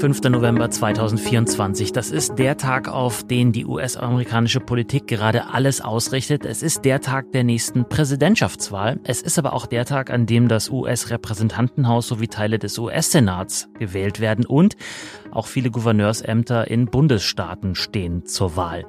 5. November 2024. Das ist der Tag, auf den die US-amerikanische Politik gerade alles ausrichtet. Es ist der Tag der nächsten Präsidentschaftswahl. Es ist aber auch der Tag, an dem das US-Repräsentantenhaus sowie Teile des US-Senats gewählt werden und auch viele Gouverneursämter in Bundesstaaten stehen zur Wahl.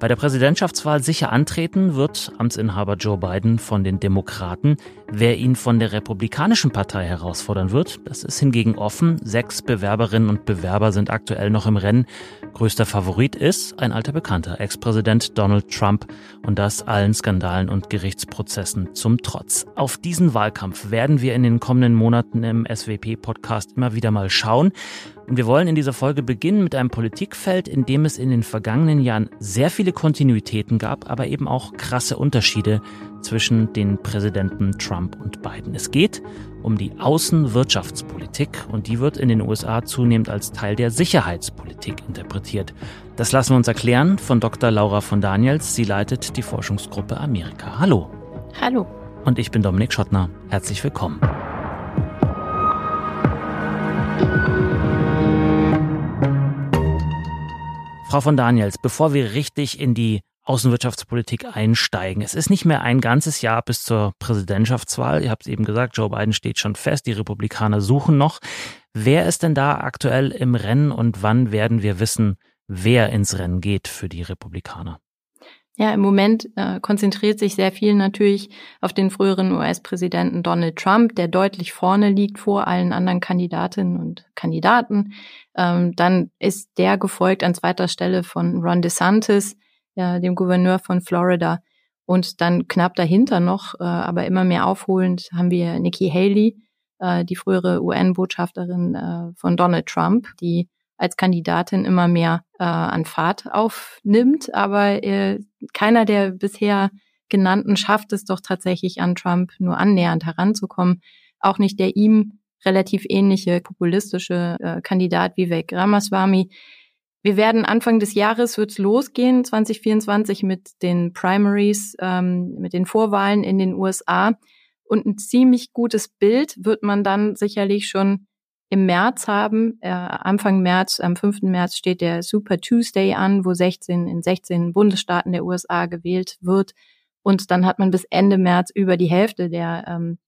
Bei der Präsidentschaftswahl sicher antreten wird Amtsinhaber Joe Biden von den Demokraten. Wer ihn von der Republikanischen Partei herausfordern wird, das ist hingegen offen. Sechs Bewerberinnen und Bewerber sind aktuell noch im Rennen. Größter Favorit ist ein alter Bekannter, Ex-Präsident Donald Trump und das allen Skandalen und Gerichtsprozessen zum Trotz. Auf diesen Wahlkampf werden wir in den kommenden Monaten im SWP-Podcast immer wieder mal schauen. Und wir wollen in dieser Folge beginnen mit einem Politikfeld, in dem es in den vergangenen Jahren sehr viele Kontinuitäten gab, aber eben auch krasse Unterschiede zwischen den Präsidenten Trump und Biden. Es geht um die Außenwirtschaftspolitik und die wird in den USA zunehmend als Teil der Sicherheitspolitik interpretiert. Das lassen wir uns erklären von Dr. Laura von Daniels. Sie leitet die Forschungsgruppe Amerika. Hallo. Hallo. Und ich bin Dominik Schottner. Herzlich willkommen. Frau von Daniels, bevor wir richtig in die Außenwirtschaftspolitik einsteigen. Es ist nicht mehr ein ganzes Jahr bis zur Präsidentschaftswahl. Ihr habt es eben gesagt, Joe Biden steht schon fest, die Republikaner suchen noch. Wer ist denn da aktuell im Rennen und wann werden wir wissen, wer ins Rennen geht für die Republikaner? Ja, im Moment äh, konzentriert sich sehr viel natürlich auf den früheren US-Präsidenten Donald Trump, der deutlich vorne liegt vor allen anderen Kandidatinnen und Kandidaten. Ähm, dann ist der gefolgt an zweiter Stelle von Ron DeSantis, äh, dem Gouverneur von Florida. Und dann knapp dahinter noch, äh, aber immer mehr aufholend, haben wir Nikki Haley, äh, die frühere UN-Botschafterin äh, von Donald Trump, die als Kandidatin immer mehr äh, an Fahrt aufnimmt. Aber äh, keiner der bisher genannten schafft es doch tatsächlich an Trump nur annähernd heranzukommen. Auch nicht der ihm relativ ähnliche populistische äh, Kandidat Vivek Ramaswamy. Wir werden Anfang des Jahres wird's losgehen, 2024 mit den Primaries, ähm, mit den Vorwahlen in den USA. Und ein ziemlich gutes Bild wird man dann sicherlich schon im März haben. Äh, Anfang März, am 5. März steht der Super Tuesday an, wo 16 in 16 Bundesstaaten der USA gewählt wird. Und dann hat man bis Ende März über die Hälfte der ähm,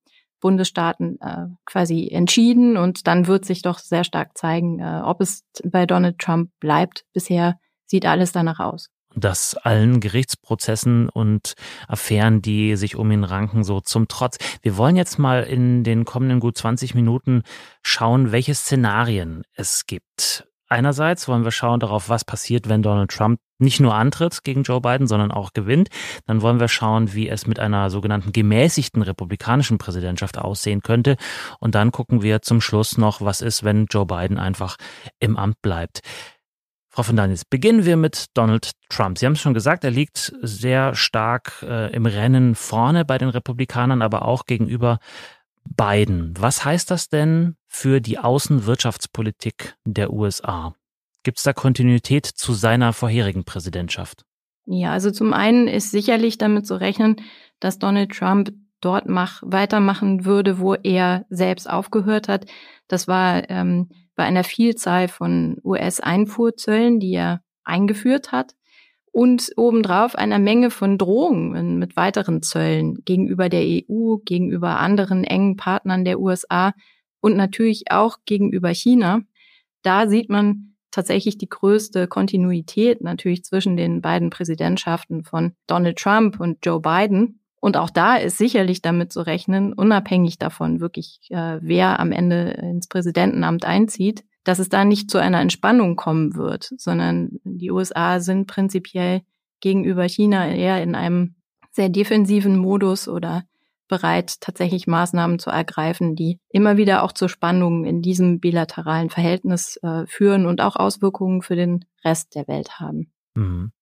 Bundesstaaten äh, quasi entschieden. Und dann wird sich doch sehr stark zeigen, äh, ob es bei Donald Trump bleibt. Bisher sieht alles danach aus das allen Gerichtsprozessen und Affären, die sich um ihn ranken, so zum Trotz. Wir wollen jetzt mal in den kommenden gut 20 Minuten schauen, welche Szenarien es gibt. Einerseits wollen wir schauen darauf, was passiert, wenn Donald Trump nicht nur antritt gegen Joe Biden, sondern auch gewinnt. Dann wollen wir schauen, wie es mit einer sogenannten gemäßigten republikanischen Präsidentschaft aussehen könnte. Und dann gucken wir zum Schluss noch, was ist, wenn Joe Biden einfach im Amt bleibt. Frau von Daniels, beginnen wir mit Donald Trump. Sie haben es schon gesagt, er liegt sehr stark äh, im Rennen vorne bei den Republikanern, aber auch gegenüber Biden. Was heißt das denn für die Außenwirtschaftspolitik der USA? Gibt es da Kontinuität zu seiner vorherigen Präsidentschaft? Ja, also zum einen ist sicherlich damit zu rechnen, dass Donald Trump dort mach, weitermachen würde, wo er selbst aufgehört hat. Das war ähm, bei einer Vielzahl von US-Einfuhrzöllen, die er eingeführt hat, und obendrauf einer Menge von Drohungen mit weiteren Zöllen gegenüber der EU, gegenüber anderen engen Partnern der USA und natürlich auch gegenüber China. Da sieht man tatsächlich die größte Kontinuität natürlich zwischen den beiden Präsidentschaften von Donald Trump und Joe Biden. Und auch da ist sicherlich damit zu rechnen, unabhängig davon wirklich, äh, wer am Ende ins Präsidentenamt einzieht, dass es da nicht zu einer Entspannung kommen wird, sondern die USA sind prinzipiell gegenüber China eher in einem sehr defensiven Modus oder bereit, tatsächlich Maßnahmen zu ergreifen, die immer wieder auch zu Spannungen in diesem bilateralen Verhältnis äh, führen und auch Auswirkungen für den Rest der Welt haben. Mhm.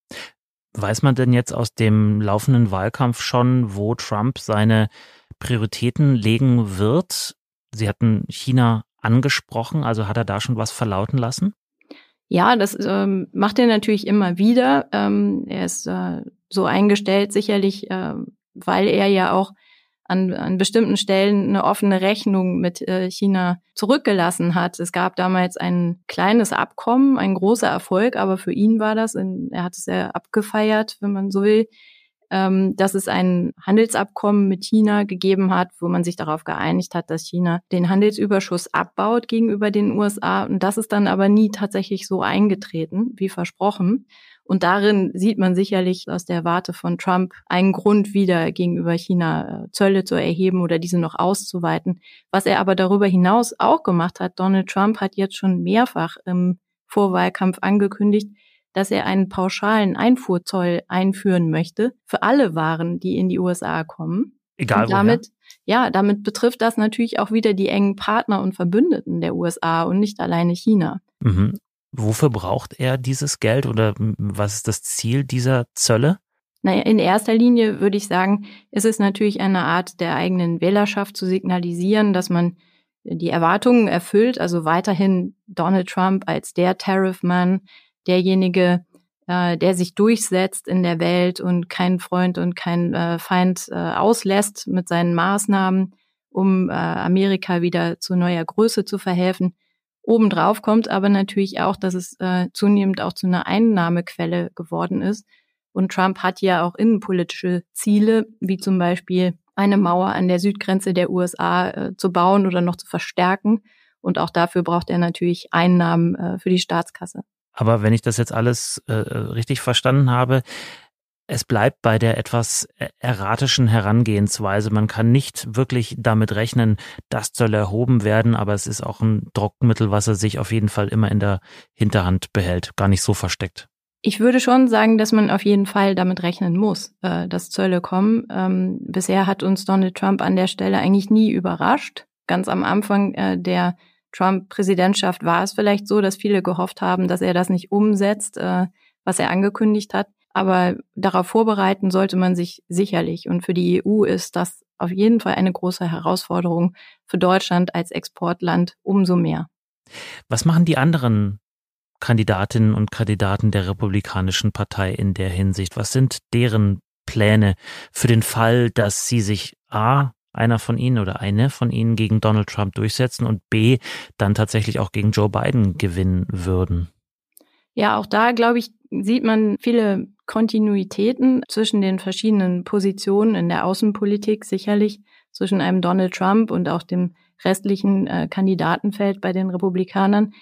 Weiß man denn jetzt aus dem laufenden Wahlkampf schon, wo Trump seine Prioritäten legen wird? Sie hatten China angesprochen, also hat er da schon was verlauten lassen? Ja, das ähm, macht er natürlich immer wieder. Ähm, er ist äh, so eingestellt, sicherlich, äh, weil er ja auch an, an bestimmten Stellen eine offene Rechnung mit äh, China zurückgelassen hat. Es gab damals ein kleines Abkommen, ein großer Erfolg, aber für ihn war das, in, er hat es ja abgefeiert, wenn man so will, ähm, dass es ein Handelsabkommen mit China gegeben hat, wo man sich darauf geeinigt hat, dass China den Handelsüberschuss abbaut gegenüber den USA. Und das ist dann aber nie tatsächlich so eingetreten, wie versprochen. Und darin sieht man sicherlich aus der Warte von Trump einen Grund wieder gegenüber China äh, Zölle zu erheben oder diese noch auszuweiten. Was er aber darüber hinaus auch gemacht hat, Donald Trump hat jetzt schon mehrfach im Vorwahlkampf angekündigt, dass er einen pauschalen Einfuhrzoll einführen möchte für alle Waren, die in die USA kommen. Egal. Und damit, woher. ja, damit betrifft das natürlich auch wieder die engen Partner und Verbündeten der USA und nicht alleine China. Mhm. Wofür braucht er dieses Geld oder was ist das Ziel dieser Zölle? Naja, in erster Linie würde ich sagen, ist es natürlich eine Art der eigenen Wählerschaft zu signalisieren, dass man die Erwartungen erfüllt, also weiterhin Donald Trump als der Tariffman, derjenige, äh, der sich durchsetzt in der Welt und kein Freund und kein äh, Feind äh, auslässt mit seinen Maßnahmen, um äh, Amerika wieder zu neuer Größe zu verhelfen. Obendrauf kommt aber natürlich auch, dass es äh, zunehmend auch zu einer Einnahmequelle geworden ist. Und Trump hat ja auch innenpolitische Ziele, wie zum Beispiel eine Mauer an der Südgrenze der USA äh, zu bauen oder noch zu verstärken. Und auch dafür braucht er natürlich Einnahmen äh, für die Staatskasse. Aber wenn ich das jetzt alles äh, richtig verstanden habe, es bleibt bei der etwas erratischen Herangehensweise. Man kann nicht wirklich damit rechnen, das soll erhoben werden, aber es ist auch ein Druckmittel, was er sich auf jeden Fall immer in der Hinterhand behält, gar nicht so versteckt. Ich würde schon sagen, dass man auf jeden Fall damit rechnen muss, äh, dass Zölle kommen. Ähm, bisher hat uns Donald Trump an der Stelle eigentlich nie überrascht. Ganz am Anfang äh, der Trump-Präsidentschaft war es vielleicht so, dass viele gehofft haben, dass er das nicht umsetzt, äh, was er angekündigt hat. Aber darauf vorbereiten sollte man sich sicherlich. Und für die EU ist das auf jeden Fall eine große Herausforderung. Für Deutschland als Exportland umso mehr. Was machen die anderen Kandidatinnen und Kandidaten der Republikanischen Partei in der Hinsicht? Was sind deren Pläne für den Fall, dass sie sich A, einer von ihnen oder eine von ihnen gegen Donald Trump durchsetzen und B, dann tatsächlich auch gegen Joe Biden gewinnen würden? Ja, auch da, glaube ich, sieht man viele Kontinuitäten zwischen den verschiedenen Positionen in der Außenpolitik, sicherlich zwischen einem Donald Trump und auch dem restlichen äh, Kandidatenfeld bei den Republikanern.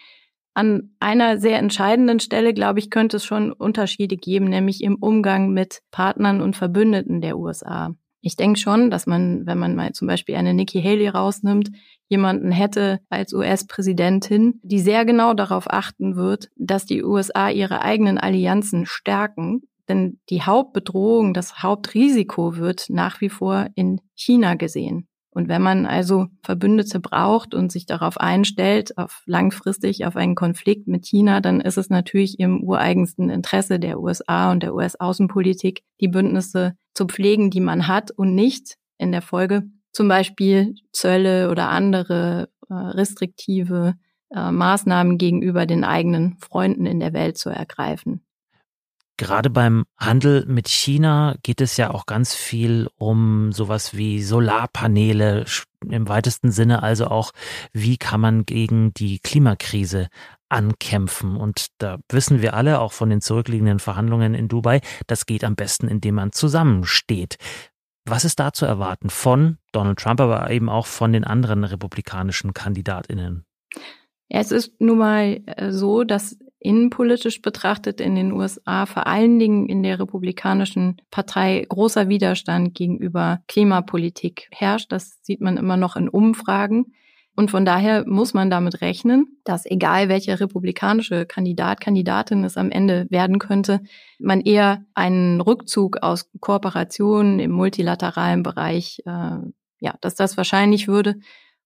An einer sehr entscheidenden Stelle, glaube ich, könnte es schon Unterschiede geben, nämlich im Umgang mit Partnern und Verbündeten der USA. Ich denke schon, dass man, wenn man mal zum Beispiel eine Nikki Haley rausnimmt, jemanden hätte als US-Präsidentin, die sehr genau darauf achten wird, dass die USA ihre eigenen Allianzen stärken. Denn die Hauptbedrohung, das Hauptrisiko wird nach wie vor in China gesehen. Und wenn man also Verbündete braucht und sich darauf einstellt, auf langfristig auf einen Konflikt mit China, dann ist es natürlich im ureigensten Interesse der USA und der US-Außenpolitik, die Bündnisse zu pflegen, die man hat und nicht in der Folge zum Beispiel Zölle oder andere äh, restriktive äh, Maßnahmen gegenüber den eigenen Freunden in der Welt zu ergreifen. Gerade beim Handel mit China geht es ja auch ganz viel um sowas wie Solarpaneele im weitesten Sinne, also auch, wie kann man gegen die Klimakrise ankämpfen. Und da wissen wir alle, auch von den zurückliegenden Verhandlungen in Dubai, das geht am besten, indem man zusammensteht. Was ist da zu erwarten von Donald Trump, aber eben auch von den anderen republikanischen Kandidatinnen? Es ist nun mal äh, so, dass innenpolitisch betrachtet in den USA vor allen Dingen in der Republikanischen Partei großer Widerstand gegenüber Klimapolitik herrscht. Das sieht man immer noch in Umfragen. Und von daher muss man damit rechnen, dass egal welcher republikanische Kandidat, Kandidatin es am Ende werden könnte, man eher einen Rückzug aus Kooperationen im multilateralen Bereich, äh, ja, dass das wahrscheinlich würde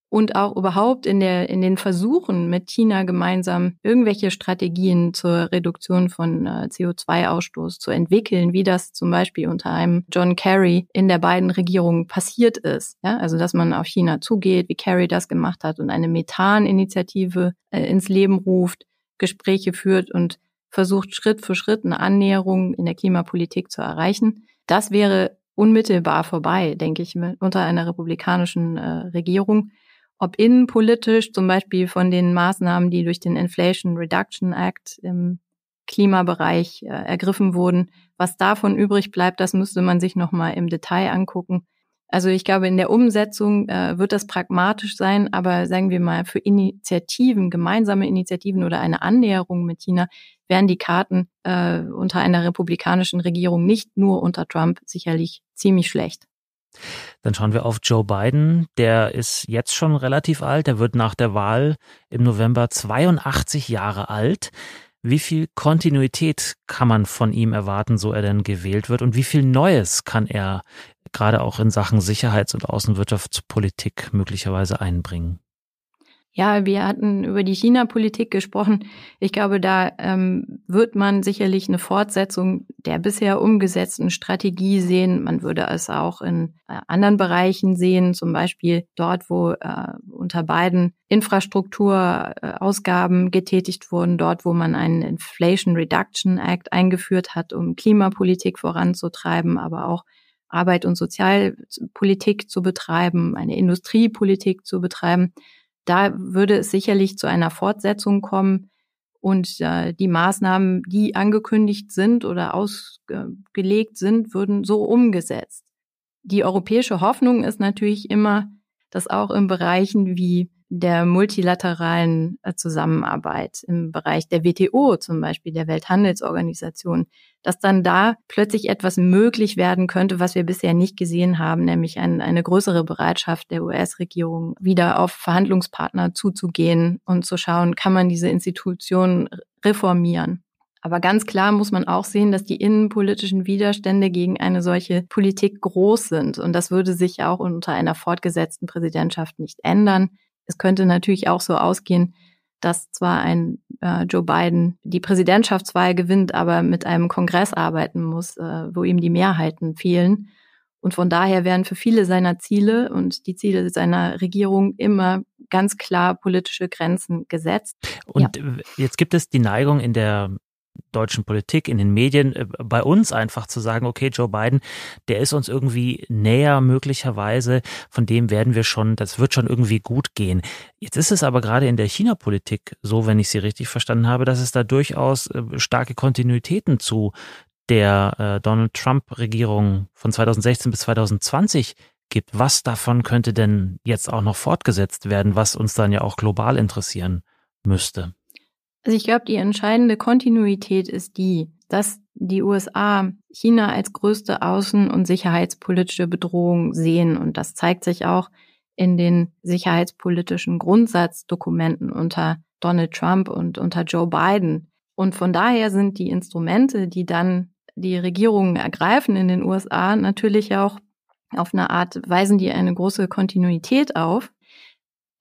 und auch überhaupt in der in den Versuchen mit China gemeinsam irgendwelche Strategien zur Reduktion von äh, CO2-Ausstoß zu entwickeln, wie das zum Beispiel unter einem John Kerry in der beiden Regierungen passiert ist. Ja, also dass man auf China zugeht, wie Kerry das gemacht hat und eine Methan-Initiative äh, ins Leben ruft, Gespräche führt und versucht Schritt für Schritt eine Annäherung in der Klimapolitik zu erreichen. Das wäre unmittelbar vorbei, denke ich, unter einer republikanischen äh, Regierung. Ob innenpolitisch, zum Beispiel von den Maßnahmen, die durch den Inflation Reduction Act im Klimabereich äh, ergriffen wurden, was davon übrig bleibt, das müsste man sich nochmal im Detail angucken. Also ich glaube, in der Umsetzung äh, wird das pragmatisch sein, aber sagen wir mal, für Initiativen, gemeinsame Initiativen oder eine Annäherung mit China wären die Karten äh, unter einer republikanischen Regierung nicht nur unter Trump sicherlich ziemlich schlecht. Dann schauen wir auf Joe Biden. Der ist jetzt schon relativ alt. Er wird nach der Wahl im November 82 Jahre alt. Wie viel Kontinuität kann man von ihm erwarten, so er denn gewählt wird? Und wie viel Neues kann er gerade auch in Sachen Sicherheits- und Außenwirtschaftspolitik möglicherweise einbringen? Ja, wir hatten über die China-Politik gesprochen. Ich glaube, da ähm, wird man sicherlich eine Fortsetzung der bisher umgesetzten Strategie sehen. Man würde es auch in äh, anderen Bereichen sehen, zum Beispiel dort, wo äh, unter beiden Infrastrukturausgaben getätigt wurden, dort, wo man einen Inflation Reduction Act eingeführt hat, um Klimapolitik voranzutreiben, aber auch Arbeit und Sozialpolitik zu betreiben, eine Industriepolitik zu betreiben. Da würde es sicherlich zu einer Fortsetzung kommen und äh, die Maßnahmen, die angekündigt sind oder ausgelegt sind, würden so umgesetzt. Die europäische Hoffnung ist natürlich immer, dass auch in Bereichen wie der multilateralen äh, Zusammenarbeit im Bereich der WTO, zum Beispiel der Welthandelsorganisation, dass dann da plötzlich etwas möglich werden könnte, was wir bisher nicht gesehen haben, nämlich ein, eine größere Bereitschaft der US-Regierung, wieder auf Verhandlungspartner zuzugehen und zu schauen, kann man diese Institutionen reformieren. Aber ganz klar muss man auch sehen, dass die innenpolitischen Widerstände gegen eine solche Politik groß sind. Und das würde sich auch unter einer fortgesetzten Präsidentschaft nicht ändern. Es könnte natürlich auch so ausgehen, dass zwar ein äh, Joe Biden die Präsidentschaftswahl gewinnt, aber mit einem Kongress arbeiten muss, äh, wo ihm die Mehrheiten fehlen. Und von daher werden für viele seiner Ziele und die Ziele seiner Regierung immer ganz klar politische Grenzen gesetzt. Und ja. jetzt gibt es die Neigung in der deutschen Politik, in den Medien, äh, bei uns einfach zu sagen, okay, Joe Biden, der ist uns irgendwie näher möglicherweise, von dem werden wir schon, das wird schon irgendwie gut gehen. Jetzt ist es aber gerade in der China-Politik so, wenn ich sie richtig verstanden habe, dass es da durchaus äh, starke Kontinuitäten zu der äh, Donald Trump-Regierung von 2016 bis 2020 gibt. Was davon könnte denn jetzt auch noch fortgesetzt werden, was uns dann ja auch global interessieren müsste? Also ich glaube, die entscheidende Kontinuität ist die, dass die USA China als größte außen- und sicherheitspolitische Bedrohung sehen. Und das zeigt sich auch in den sicherheitspolitischen Grundsatzdokumenten unter Donald Trump und unter Joe Biden. Und von daher sind die Instrumente, die dann die Regierungen ergreifen in den USA, natürlich auch auf eine Art, weisen die eine große Kontinuität auf.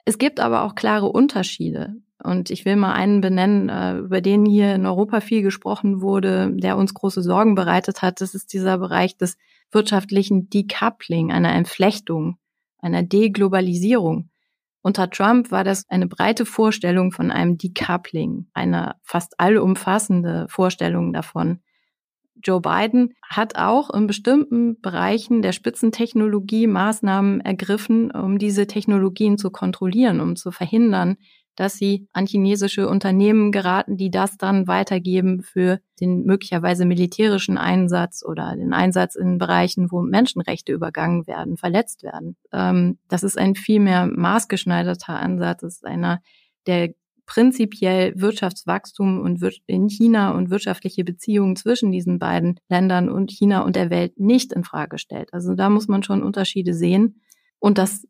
Es gibt aber auch klare Unterschiede. Und ich will mal einen benennen, äh, über den hier in Europa viel gesprochen wurde, der uns große Sorgen bereitet hat. Das ist dieser Bereich des wirtschaftlichen Decoupling, einer Entflechtung, einer Deglobalisierung. Unter Trump war das eine breite Vorstellung von einem Decoupling, eine fast allumfassende Vorstellung davon. Joe Biden hat auch in bestimmten Bereichen der Spitzentechnologie Maßnahmen ergriffen, um diese Technologien zu kontrollieren, um zu verhindern, dass sie an chinesische Unternehmen geraten, die das dann weitergeben für den möglicherweise militärischen Einsatz oder den Einsatz in Bereichen, wo Menschenrechte übergangen werden, verletzt werden. Ähm, das ist ein viel mehr maßgeschneiderter Ansatz. Das ist einer, der prinzipiell Wirtschaftswachstum und in China und wirtschaftliche Beziehungen zwischen diesen beiden Ländern und China und der Welt nicht in Frage stellt. Also da muss man schon Unterschiede sehen. Und das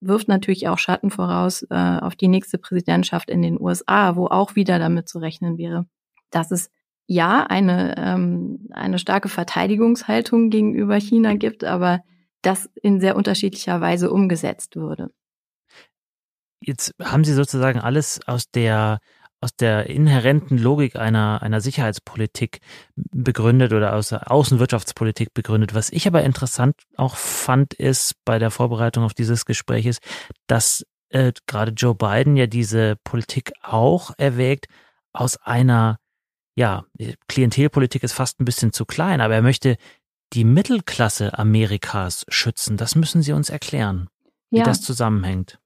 wirft natürlich auch Schatten voraus äh, auf die nächste Präsidentschaft in den USA, wo auch wieder damit zu rechnen wäre, dass es ja eine, ähm, eine starke Verteidigungshaltung gegenüber China gibt, aber das in sehr unterschiedlicher Weise umgesetzt würde. Jetzt haben Sie sozusagen alles aus der aus der inhärenten Logik einer, einer Sicherheitspolitik begründet oder aus der Außenwirtschaftspolitik begründet. Was ich aber interessant auch fand, ist bei der Vorbereitung auf dieses Gespräch ist, dass äh, gerade Joe Biden ja diese Politik auch erwägt aus einer, ja, Klientelpolitik ist fast ein bisschen zu klein, aber er möchte die Mittelklasse Amerikas schützen? Das müssen Sie uns erklären, wie ja. das zusammenhängt.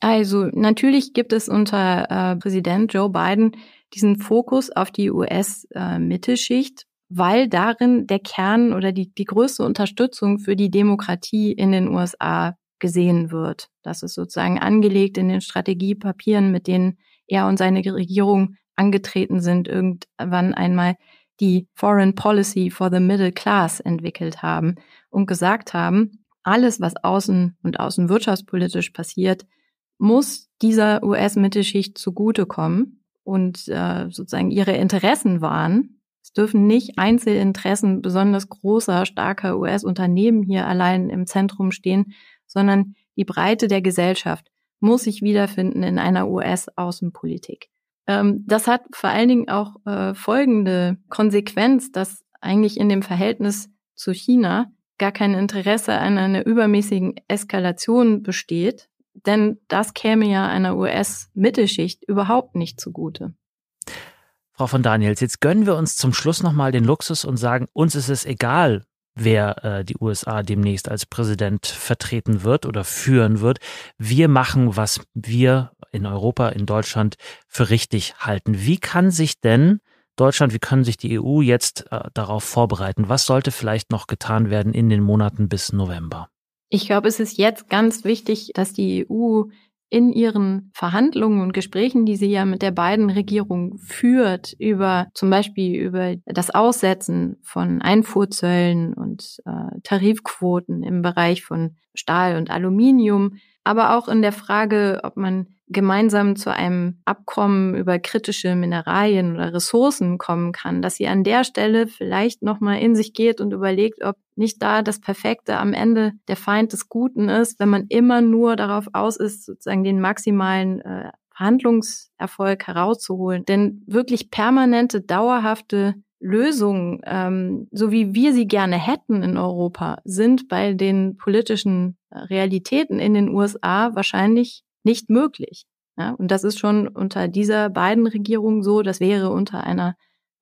Also natürlich gibt es unter äh, Präsident Joe Biden diesen Fokus auf die US-Mittelschicht, äh, weil darin der Kern oder die, die größte Unterstützung für die Demokratie in den USA gesehen wird. Das ist sozusagen angelegt in den Strategiepapieren, mit denen er und seine Regierung angetreten sind, irgendwann einmal die Foreign Policy for the Middle Class entwickelt haben und gesagt haben, alles, was außen und außenwirtschaftspolitisch passiert, muss dieser US-Mittelschicht zugutekommen und äh, sozusagen ihre Interessen wahren. Es dürfen nicht Einzelinteressen besonders großer, starker US-Unternehmen hier allein im Zentrum stehen, sondern die Breite der Gesellschaft muss sich wiederfinden in einer US-Außenpolitik. Ähm, das hat vor allen Dingen auch äh, folgende Konsequenz, dass eigentlich in dem Verhältnis zu China gar kein Interesse an einer übermäßigen Eskalation besteht, denn das käme ja einer US-Mittelschicht überhaupt nicht zugute. Frau von Daniels, jetzt gönnen wir uns zum Schluss nochmal den Luxus und sagen, uns ist es egal, wer äh, die USA demnächst als Präsident vertreten wird oder führen wird. Wir machen, was wir in Europa, in Deutschland für richtig halten. Wie kann sich denn Deutschland, wie können sich die EU jetzt äh, darauf vorbereiten? Was sollte vielleicht noch getan werden in den Monaten bis November? Ich glaube, es ist jetzt ganz wichtig, dass die EU in ihren Verhandlungen und Gesprächen, die sie ja mit der beiden Regierung führt, über zum Beispiel über das Aussetzen von Einfuhrzöllen und äh, Tarifquoten im Bereich von Stahl und Aluminium, aber auch in der Frage, ob man gemeinsam zu einem Abkommen über kritische Mineralien oder Ressourcen kommen kann, dass sie an der Stelle vielleicht nochmal in sich geht und überlegt, ob nicht da das Perfekte am Ende der Feind des Guten ist, wenn man immer nur darauf aus ist, sozusagen den maximalen äh, Verhandlungserfolg herauszuholen. Denn wirklich permanente, dauerhafte Lösungen, ähm, so wie wir sie gerne hätten in Europa, sind bei den politischen Realitäten in den USA wahrscheinlich nicht möglich. Ja, und das ist schon unter dieser beiden Regierungen so. Das wäre unter einer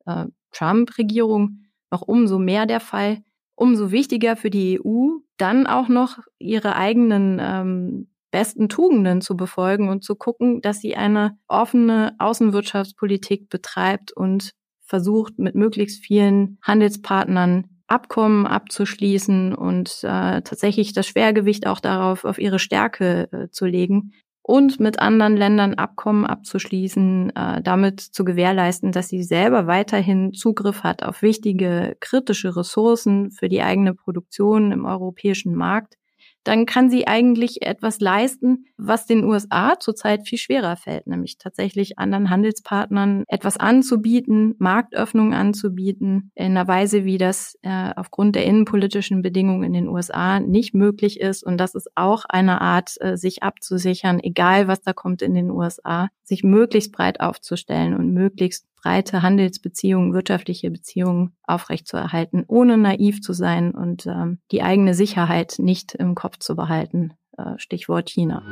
äh, Trump-Regierung noch umso mehr der Fall. Umso wichtiger für die EU, dann auch noch ihre eigenen ähm, besten Tugenden zu befolgen und zu gucken, dass sie eine offene Außenwirtschaftspolitik betreibt und versucht, mit möglichst vielen Handelspartnern Abkommen abzuschließen und äh, tatsächlich das Schwergewicht auch darauf, auf ihre Stärke äh, zu legen und mit anderen Ländern Abkommen abzuschließen, äh, damit zu gewährleisten, dass sie selber weiterhin Zugriff hat auf wichtige kritische Ressourcen für die eigene Produktion im europäischen Markt dann kann sie eigentlich etwas leisten, was den USA zurzeit viel schwerer fällt, nämlich tatsächlich anderen Handelspartnern etwas anzubieten, Marktöffnungen anzubieten, in einer Weise, wie das äh, aufgrund der innenpolitischen Bedingungen in den USA nicht möglich ist. Und das ist auch eine Art, äh, sich abzusichern, egal was da kommt in den USA, sich möglichst breit aufzustellen und möglichst breite Handelsbeziehungen, wirtschaftliche Beziehungen aufrechtzuerhalten, ohne naiv zu sein und ähm, die eigene Sicherheit nicht im Kopf zu behalten. Äh, Stichwort China.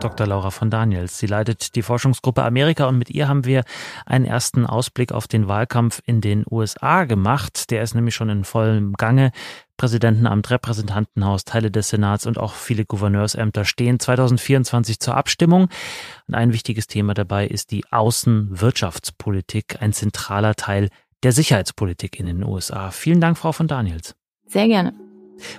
Dr. Laura von Daniels. Sie leitet die Forschungsgruppe Amerika und mit ihr haben wir einen ersten Ausblick auf den Wahlkampf in den USA gemacht. Der ist nämlich schon in vollem Gange. Präsidentenamt, Repräsentantenhaus, Teile des Senats und auch viele Gouverneursämter stehen 2024 zur Abstimmung. Und ein wichtiges Thema dabei ist die Außenwirtschaftspolitik, ein zentraler Teil der Sicherheitspolitik in den USA. Vielen Dank, Frau von Daniels. Sehr gerne.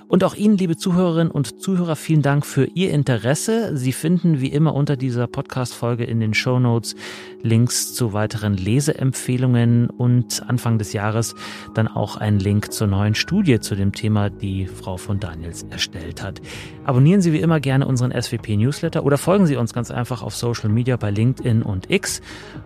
Und auch Ihnen, liebe Zuhörerinnen und Zuhörer, vielen Dank für Ihr Interesse. Sie finden wie immer unter dieser Podcast-Folge in den Show Notes Links zu weiteren Leseempfehlungen und Anfang des Jahres dann auch einen Link zur neuen Studie zu dem Thema, die Frau von Daniels erstellt hat. Abonnieren Sie wie immer gerne unseren SWP Newsletter oder folgen Sie uns ganz einfach auf Social Media bei LinkedIn und X.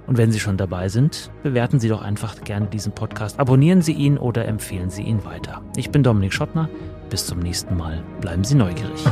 Und wenn Sie schon dabei sind, bewerten Sie doch einfach gerne diesen Podcast. Abonnieren Sie ihn oder empfehlen Sie ihn weiter. Ich bin Dominik Schottner. Bis zum nächsten Mal. Bleiben Sie neugierig.